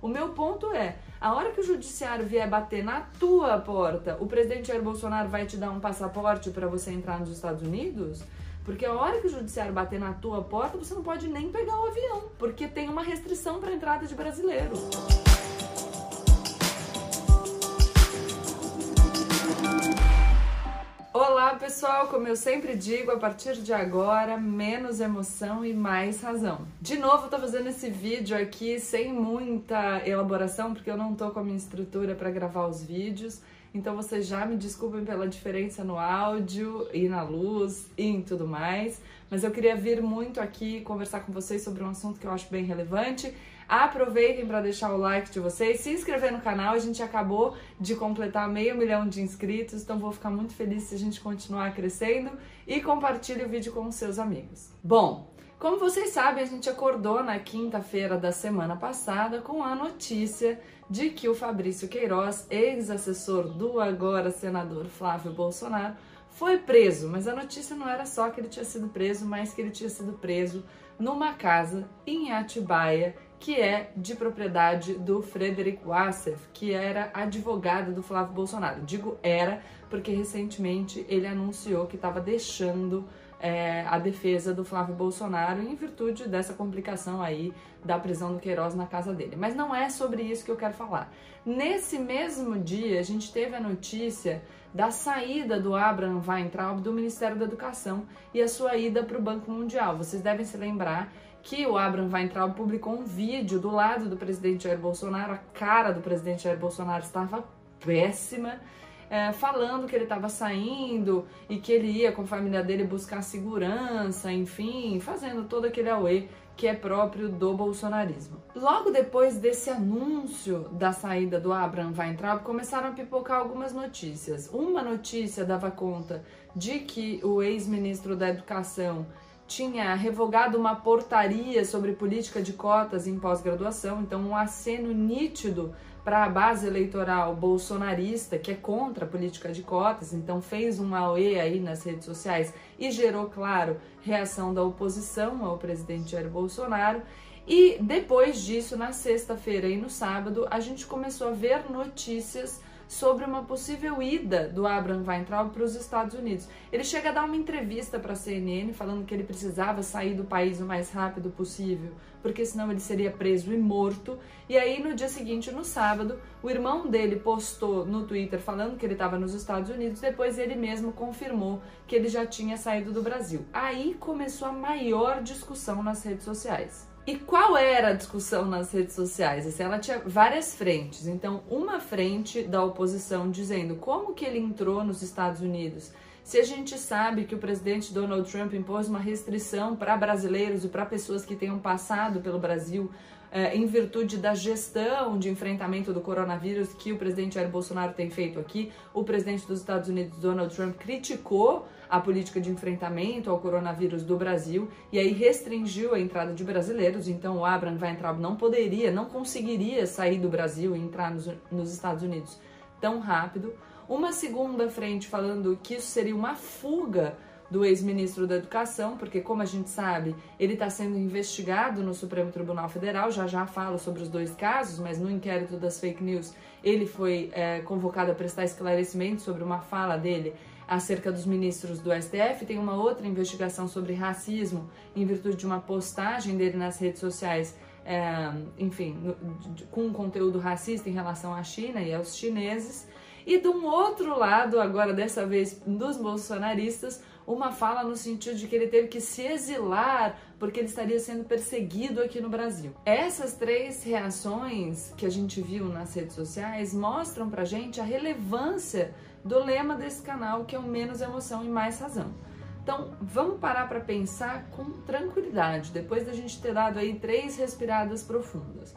O meu ponto é, a hora que o judiciário vier bater na tua porta, o presidente Jair Bolsonaro vai te dar um passaporte para você entrar nos Estados Unidos? Porque a hora que o judiciário bater na tua porta, você não pode nem pegar o avião, porque tem uma restrição para entrada de brasileiros. Olá pessoal, como eu sempre digo, a partir de agora, menos emoção e mais razão. De novo, tô fazendo esse vídeo aqui sem muita elaboração, porque eu não tô com a minha estrutura para gravar os vídeos. Então vocês já me desculpem pela diferença no áudio e na luz e em tudo mais, mas eu queria vir muito aqui conversar com vocês sobre um assunto que eu acho bem relevante Aproveitem para deixar o like de vocês, se inscrever no canal. A gente acabou de completar meio milhão de inscritos, então vou ficar muito feliz se a gente continuar crescendo e compartilhe o vídeo com os seus amigos. Bom, como vocês sabem, a gente acordou na quinta-feira da semana passada com a notícia de que o Fabrício Queiroz, ex-assessor do agora senador Flávio Bolsonaro, foi preso. Mas a notícia não era só que ele tinha sido preso, mas que ele tinha sido preso numa casa em Atibaia que é de propriedade do Frederic Wassef, que era advogado do Flávio Bolsonaro. Digo era porque recentemente ele anunciou que estava deixando é, a defesa do Flávio Bolsonaro em virtude dessa complicação aí da prisão do Queiroz na casa dele. Mas não é sobre isso que eu quero falar. Nesse mesmo dia, a gente teve a notícia da saída do Abraham Weintraub do Ministério da Educação e a sua ida para o Banco Mundial. Vocês devem se lembrar que o Abraham Weintraub publicou um vídeo do lado do presidente Jair Bolsonaro, a cara do presidente Jair Bolsonaro estava péssima, é, falando que ele estava saindo e que ele ia com a família dele buscar segurança, enfim, fazendo todo aquele auê que é próprio do bolsonarismo. Logo depois desse anúncio da saída do Abraham Weintraub, começaram a pipocar algumas notícias. Uma notícia dava conta de que o ex-ministro da Educação tinha revogado uma portaria sobre política de cotas em pós-graduação, então um aceno nítido para a base eleitoral bolsonarista, que é contra a política de cotas, então fez um auê aí nas redes sociais e gerou, claro, reação da oposição ao presidente Jair Bolsonaro. E depois disso, na sexta-feira e no sábado, a gente começou a ver notícias sobre uma possível ida do Abraham Weintraub para os Estados Unidos. Ele chega a dar uma entrevista para a CNN falando que ele precisava sair do país o mais rápido possível, porque senão ele seria preso e morto. E aí no dia seguinte, no sábado, o irmão dele postou no Twitter falando que ele estava nos Estados Unidos, depois ele mesmo confirmou que ele já tinha saído do Brasil. Aí começou a maior discussão nas redes sociais. E qual era a discussão nas redes sociais? Assim, ela tinha várias frentes. Então, uma frente da oposição dizendo como que ele entrou nos Estados Unidos. Se a gente sabe que o presidente Donald Trump impôs uma restrição para brasileiros e para pessoas que tenham passado pelo Brasil é, em virtude da gestão de enfrentamento do coronavírus que o presidente Jair Bolsonaro tem feito aqui, o presidente dos Estados Unidos, Donald Trump, criticou a política de enfrentamento ao coronavírus do Brasil e aí restringiu a entrada de brasileiros. Então, o Abraham Weintraub não poderia, não conseguiria sair do Brasil e entrar nos, nos Estados Unidos tão rápido. Uma segunda frente falando que isso seria uma fuga do ex-ministro da Educação, porque, como a gente sabe, ele está sendo investigado no Supremo Tribunal Federal. Já já falo sobre os dois casos, mas no inquérito das fake news, ele foi é, convocado a prestar esclarecimento sobre uma fala dele acerca dos ministros do STF. Tem uma outra investigação sobre racismo em virtude de uma postagem dele nas redes sociais. É, enfim, no, de, com um conteúdo racista em relação à China e aos chineses. E de um outro lado, agora dessa vez dos bolsonaristas, uma fala no sentido de que ele teve que se exilar porque ele estaria sendo perseguido aqui no Brasil. Essas três reações que a gente viu nas redes sociais mostram pra gente a relevância do lema desse canal, que é o menos emoção e mais razão. Então, vamos parar para pensar com tranquilidade, depois da gente ter dado aí três respiradas profundas.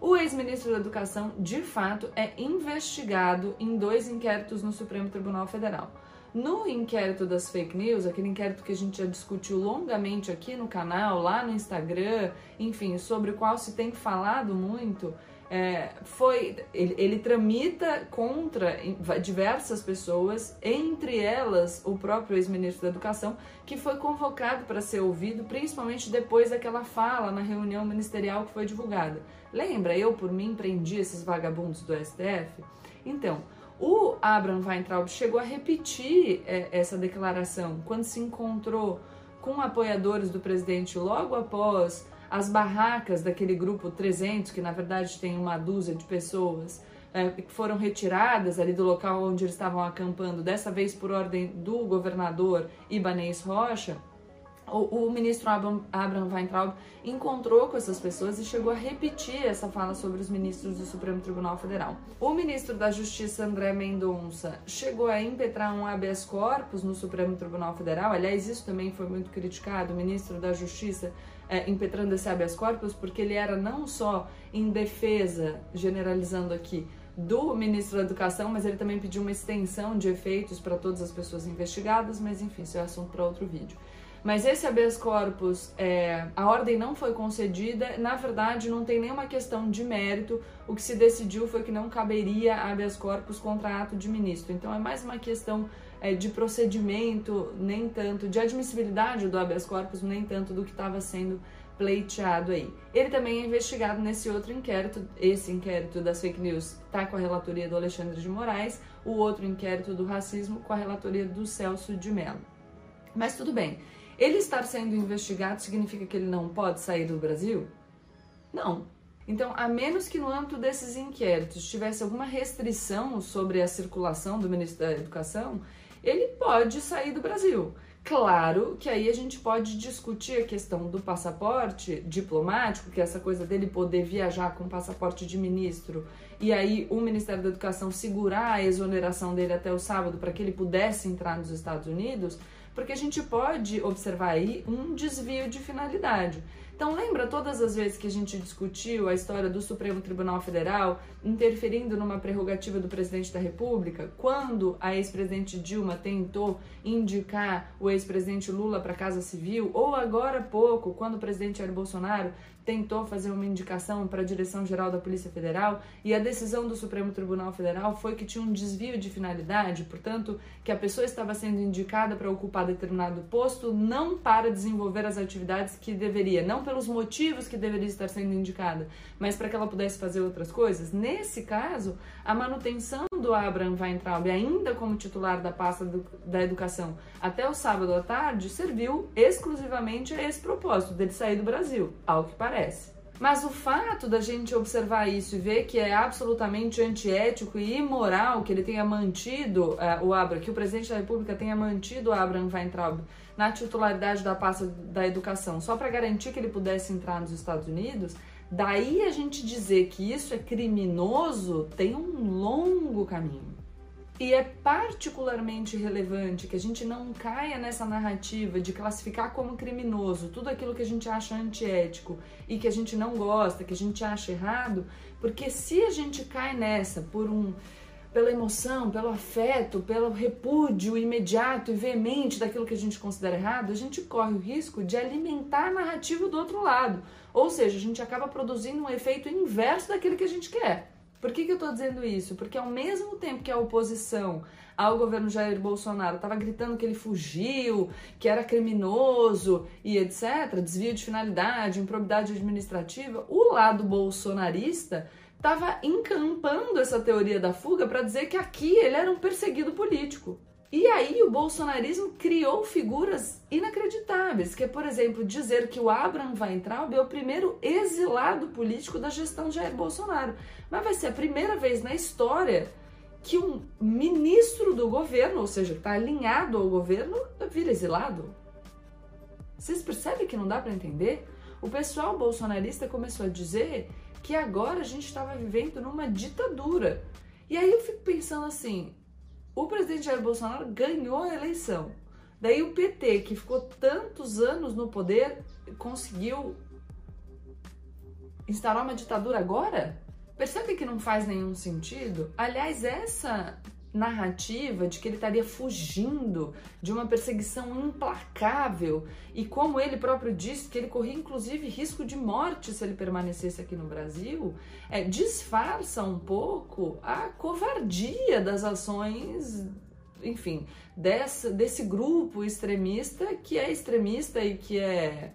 O ex-ministro da Educação, de fato, é investigado em dois inquéritos no Supremo Tribunal Federal. No inquérito das fake news, aquele inquérito que a gente já discutiu longamente aqui no canal, lá no Instagram, enfim, sobre o qual se tem falado muito, é, foi ele, ele, tramita contra diversas pessoas, entre elas o próprio ex-ministro da Educação, que foi convocado para ser ouvido, principalmente depois daquela fala na reunião ministerial que foi divulgada. Lembra, eu por mim prendi esses vagabundos do STF? Então, o Abraham Weintraub chegou a repetir é, essa declaração quando se encontrou com apoiadores do presidente logo após as barracas daquele grupo 300, que na verdade tem uma dúzia de pessoas, é, que foram retiradas ali do local onde eles estavam acampando, dessa vez por ordem do governador Ibanez Rocha o, o, ministro Abraham, Weintraub encontrou com essas pessoas e chegou a repetir essa fala sobre os ministros do Supremo Tribunal Federal. O ministro da Justiça, André Mendonça, chegou a impetrar um habeas corpus no Supremo Tribunal Federal. Aliás, isso também foi muito criticado. O ministro da Justiça é, impetrando esse habeas corpus, porque ele era não só em defesa, generalizando aqui, do ministro da Educação, mas ele também pediu uma extensão de efeitos para todas as pessoas investigadas, mas enfim, isso é assunto para outro vídeo. Mas esse habeas corpus, é, a ordem não foi concedida, na verdade não tem nenhuma questão de mérito, o que se decidiu foi que não caberia habeas corpus contra ato de ministro. Então é mais uma questão é, de procedimento, nem tanto, de admissibilidade do habeas corpus, nem tanto do que estava sendo pleiteado aí. Ele também é investigado nesse outro inquérito, esse inquérito das fake news está com a relatoria do Alexandre de Moraes, o outro inquérito do racismo com a relatoria do Celso de Mello. Mas tudo bem. Ele estar sendo investigado significa que ele não pode sair do Brasil? Não. Então, a menos que no âmbito desses inquéritos tivesse alguma restrição sobre a circulação do ministro da Educação, ele pode sair do Brasil. Claro que aí a gente pode discutir a questão do passaporte diplomático, que é essa coisa dele poder viajar com passaporte de ministro, e aí o Ministério da Educação segurar a exoneração dele até o sábado para que ele pudesse entrar nos Estados Unidos porque a gente pode observar aí um desvio de finalidade. Então, lembra todas as vezes que a gente discutiu a história do Supremo Tribunal Federal interferindo numa prerrogativa do presidente da República? Quando a ex-presidente Dilma tentou indicar o ex-presidente Lula para a Casa Civil? Ou agora há pouco, quando o presidente Jair Bolsonaro tentou fazer uma indicação para a Direção-Geral da Polícia Federal e a decisão do Supremo Tribunal Federal foi que tinha um desvio de finalidade, portanto, que a pessoa estava sendo indicada para ocupar determinado posto não para desenvolver as atividades que deveria, não pelos motivos que deveria estar sendo indicada, mas para que ela pudesse fazer outras coisas. Nesse caso, a manutenção do Abraham Weintraub, ainda como titular da pasta do, da educação, até o sábado à tarde, serviu exclusivamente a esse propósito, dele sair do Brasil, ao que parece. Mas o fato da gente observar isso e ver que é absolutamente antiético e imoral que ele tenha mantido uh, o Abraham, que o presidente da República tenha mantido o Abraham Weintraub na titularidade da pasta da educação, só para garantir que ele pudesse entrar nos Estados Unidos, daí a gente dizer que isso é criminoso tem um longo caminho. E é particularmente relevante que a gente não caia nessa narrativa de classificar como criminoso tudo aquilo que a gente acha antiético e que a gente não gosta, que a gente acha errado, porque se a gente cai nessa por um pela emoção, pelo afeto, pelo repúdio imediato e veemente daquilo que a gente considera errado, a gente corre o risco de alimentar a narrativa do outro lado. Ou seja, a gente acaba produzindo um efeito inverso daquilo que a gente quer. Por que, que eu estou dizendo isso? Porque ao mesmo tempo que a oposição ao governo Jair Bolsonaro estava gritando que ele fugiu, que era criminoso e etc., desvio de finalidade, improbidade administrativa, o lado bolsonarista estava encampando essa teoria da fuga para dizer que aqui ele era um perseguido político. E aí o bolsonarismo criou figuras inacreditáveis, que é, por exemplo, dizer que o Abraham Weintraub é o primeiro exilado político da gestão de Jair Bolsonaro. Mas vai ser a primeira vez na história que um ministro do governo, ou seja, está alinhado ao governo, vira exilado. Vocês percebem que não dá para entender? O pessoal bolsonarista começou a dizer que agora a gente estava vivendo numa ditadura. E aí eu fico pensando assim, o presidente Jair Bolsonaro ganhou a eleição. Daí o PT, que ficou tantos anos no poder, conseguiu instaurar uma ditadura agora? Percebe que não faz nenhum sentido? Aliás, essa narrativa de que ele estaria fugindo de uma perseguição implacável e como ele próprio disse que ele corria inclusive risco de morte se ele permanecesse aqui no Brasil, é, disfarça um pouco a covardia das ações enfim, desse grupo extremista que é extremista e que é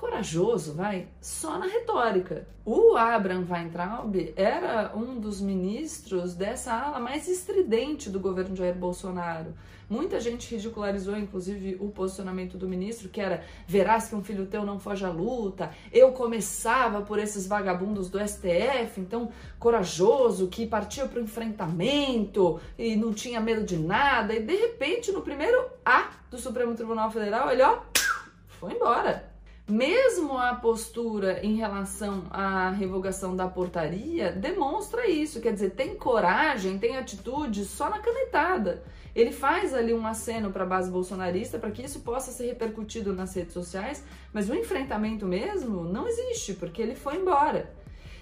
corajoso, vai, só na retórica. O Abraham Weintraub era um dos ministros dessa ala mais estridente do governo Jair Bolsonaro. Muita gente ridicularizou, inclusive, o posicionamento do ministro, que era: verás que um filho teu não foge à luta. Eu começava por esses vagabundos do STF, então corajoso, que partia para o enfrentamento e não tinha medo de nada. E de repente, no primeiro A do Supremo Tribunal Federal, ele ó, foi embora mesmo a postura em relação à revogação da portaria demonstra isso, quer dizer, tem coragem, tem atitude só na canetada. Ele faz ali um aceno para a base bolsonarista para que isso possa ser repercutido nas redes sociais, mas o enfrentamento mesmo não existe, porque ele foi embora.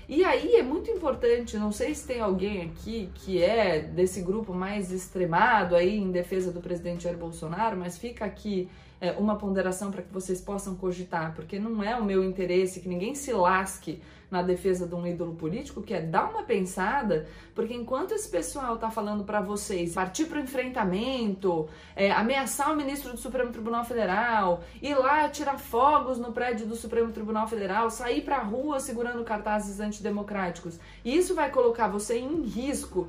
E aí é muito importante, não sei se tem alguém aqui que é desse grupo mais extremado aí em defesa do presidente Jair Bolsonaro, mas fica aqui é, uma ponderação para que vocês possam cogitar, porque não é o meu interesse que ninguém se lasque na defesa de um ídolo político, que é dar uma pensada, porque enquanto esse pessoal tá falando para vocês partir para o enfrentamento, é, ameaçar o ministro do Supremo Tribunal Federal, ir lá tirar fogos no prédio do Supremo Tribunal Federal, sair para a rua segurando cartazes antidemocráticos, isso vai colocar você em risco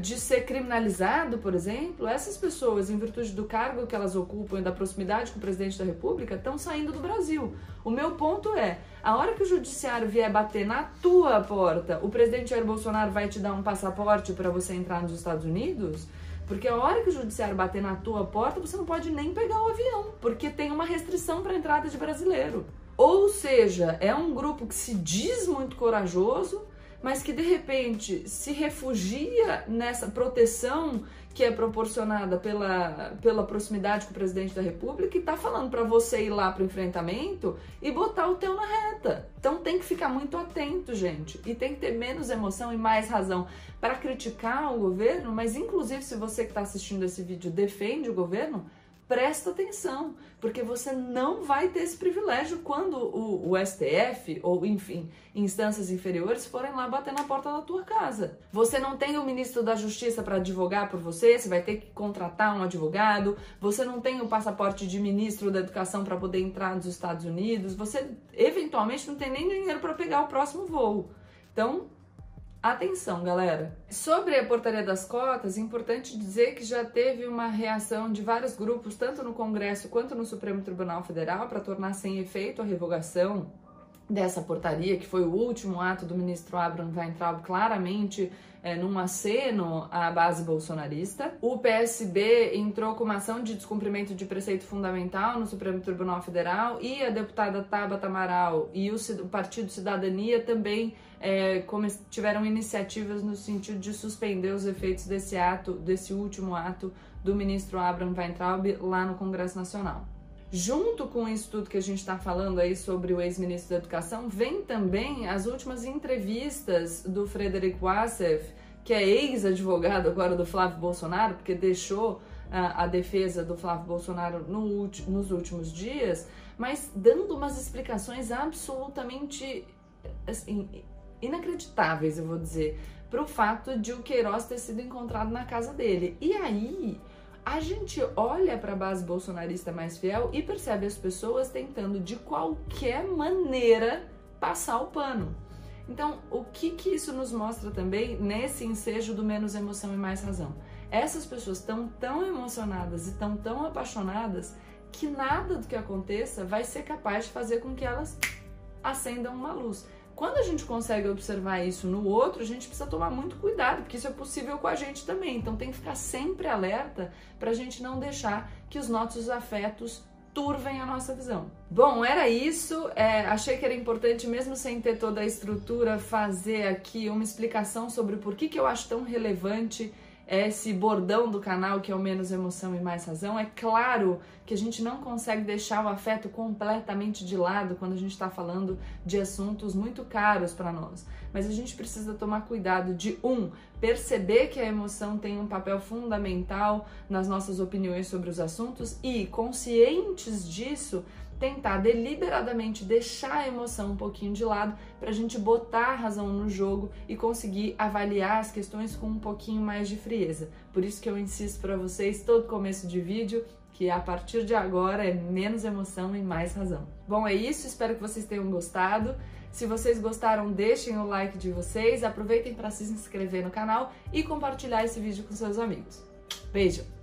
de ser criminalizado, por exemplo, essas pessoas, em virtude do cargo que elas ocupam e da proximidade com o presidente da República, estão saindo do Brasil. O meu ponto é, a hora que o judiciário vier bater na tua porta, o presidente Jair Bolsonaro vai te dar um passaporte para você entrar nos Estados Unidos? Porque a hora que o judiciário bater na tua porta, você não pode nem pegar o avião, porque tem uma restrição para entrada de brasileiro. Ou seja, é um grupo que se diz muito corajoso, mas que de repente se refugia nessa proteção que é proporcionada pela, pela proximidade com o presidente da República e está falando para você ir lá para o enfrentamento e botar o teu na reta. Então tem que ficar muito atento, gente, e tem que ter menos emoção e mais razão para criticar o governo, mas inclusive se você que está assistindo esse vídeo defende o governo, presta atenção, porque você não vai ter esse privilégio quando o, o, STF, ou enfim, instâncias inferiores forem lá bater na porta da tua casa. Você não tem o ministro da Justiça para advogar por você, você vai ter que contratar um advogado, você não tem o passaporte de ministro da Educação para poder entrar nos Estados Unidos, você eventualmente não tem nem dinheiro para pegar o próximo voo. Então, Atenção, galera! Sobre a portaria das cotas, é importante dizer que já teve uma reação de vários grupos, tanto no Congresso quanto no Supremo Tribunal Federal, para tornar sem efeito a revogação dessa portaria, que foi o último ato do ministro Abraham Weintraub, claramente é, num aceno à base bolsonarista. O PSB entrou com uma ação de descumprimento de preceito fundamental no Supremo Tribunal Federal e a deputada Tabata Amaral e o, o Partido Cidadania também é, tiveram iniciativas no sentido de suspender os efeitos desse ato, desse último ato do ministro Abraham Weintraub lá no Congresso Nacional. Junto com isso tudo que a gente está falando aí sobre o ex-ministro da Educação, vem também as últimas entrevistas do Frederic Wassef, que é ex-advogado agora do Flávio Bolsonaro, porque deixou a, a defesa do Flávio Bolsonaro no, nos últimos dias, mas dando umas explicações absolutamente assim, inacreditáveis, eu vou dizer, para o fato de o Queiroz ter sido encontrado na casa dele. E aí a gente olha para a base bolsonarista mais fiel e percebe as pessoas tentando de qualquer maneira passar o pano. Então, o que, que isso nos mostra também nesse ensejo do menos emoção e mais razão? Essas pessoas estão tão emocionadas e estão tão apaixonadas que nada do que aconteça vai ser capaz de fazer com que elas acendam uma luz. Quando a gente consegue observar isso no outro, a gente precisa tomar muito cuidado, porque isso é possível com a gente também. Então tem que ficar sempre alerta para a gente não deixar que os nossos afetos turvem a nossa visão. Bom, era isso. É, achei que era importante, mesmo sem ter toda a estrutura, fazer aqui uma explicação sobre por que, que eu acho tão relevante esse bordão do canal que é o menos emoção e mais razão. É claro que a gente não consegue deixar o afeto completamente de lado quando a gente está falando de assuntos muito caros para nós. Mas a gente precisa tomar cuidado de um perceber que a emoção tem um papel fundamental nas nossas opiniões sobre os assuntos e conscientes disso tentar deliberadamente deixar a emoção um pouquinho de lado para a gente botar a razão no jogo e conseguir avaliar as questões com um pouquinho mais de frieza. Por isso que eu insisto para vocês todo começo de vídeo que a partir de agora é menos emoção e mais razão. Bom, é isso, espero que vocês tenham gostado. Se vocês gostaram, deixem o like de vocês, aproveitem para se inscrever no canal e compartilhar esse vídeo com seus amigos. Beijo!